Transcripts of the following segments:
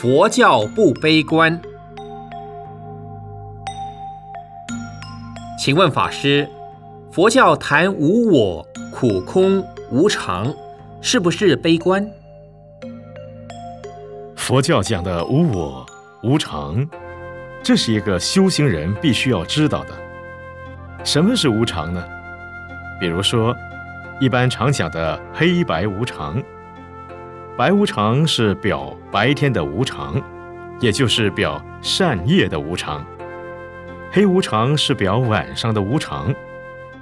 佛教不悲观。请问法师，佛教谈无我、苦空、无常，是不是悲观？佛教讲的无我、无常，这是一个修行人必须要知道的。什么是无常呢？比如说，一般常讲的黑白无常。白无常是表白天的无常，也就是表善业的无常；黑无常是表晚上的无常，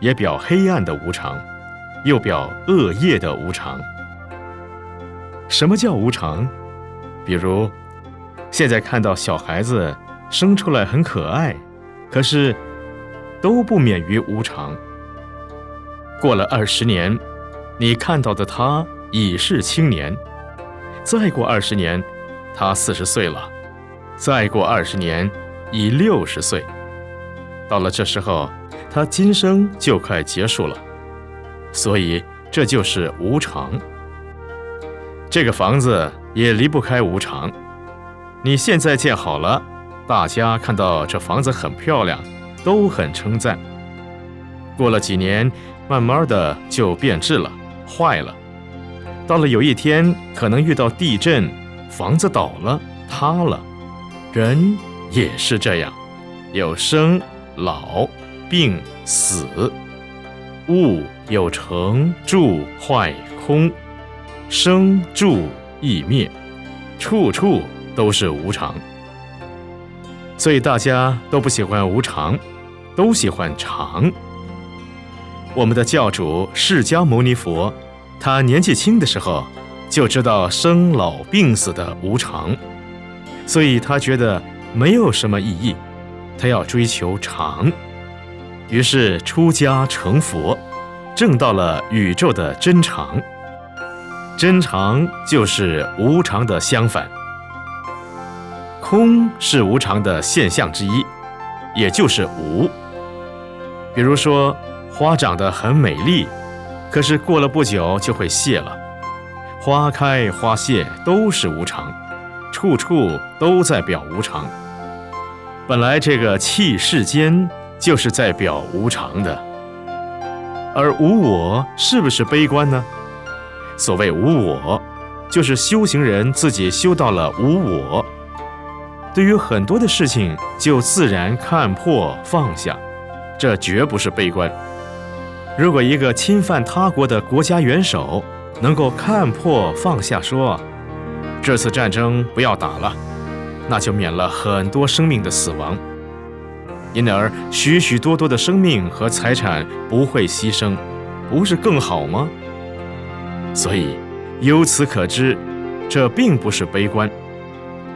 也表黑暗的无常，又表恶业的无常。什么叫无常？比如，现在看到小孩子生出来很可爱，可是都不免于无常。过了二十年，你看到的他已是青年。再过二十年，他四十岁了；再过二十年，已六十岁。到了这时候，他今生就快结束了。所以这就是无常。这个房子也离不开无常。你现在建好了，大家看到这房子很漂亮，都很称赞。过了几年，慢慢的就变质了，坏了。到了有一天，可能遇到地震，房子倒了、塌了，人也是这样，有生、老、病、死，物有成、住、坏、空，生、住、异灭，处处都是无常。所以大家都不喜欢无常，都喜欢常。我们的教主释迦牟尼佛。他年纪轻的时候就知道生老病死的无常，所以他觉得没有什么意义，他要追求常。于是出家成佛，证到了宇宙的真常。真常就是无常的相反，空是无常的现象之一，也就是无。比如说，花长得很美丽。可是过了不久就会谢了，花开花谢都是无常，处处都在表无常。本来这个气世间就是在表无常的，而无我是不是悲观呢？所谓无我，就是修行人自己修到了无我，对于很多的事情就自然看破放下，这绝不是悲观。如果一个侵犯他国的国家元首能够看破放下，说这次战争不要打了，那就免了很多生命的死亡，因而许许多多的生命和财产不会牺牲，不是更好吗？所以由此可知，这并不是悲观。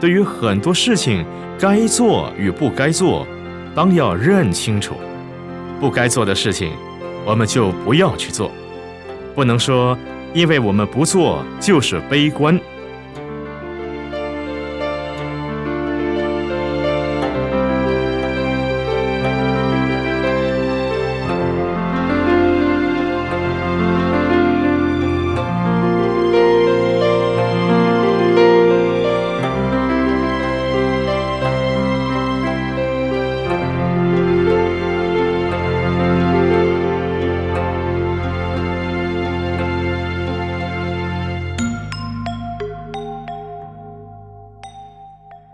对于很多事情，该做与不该做，当要认清楚，不该做的事情。我们就不要去做，不能说因为我们不做就是悲观。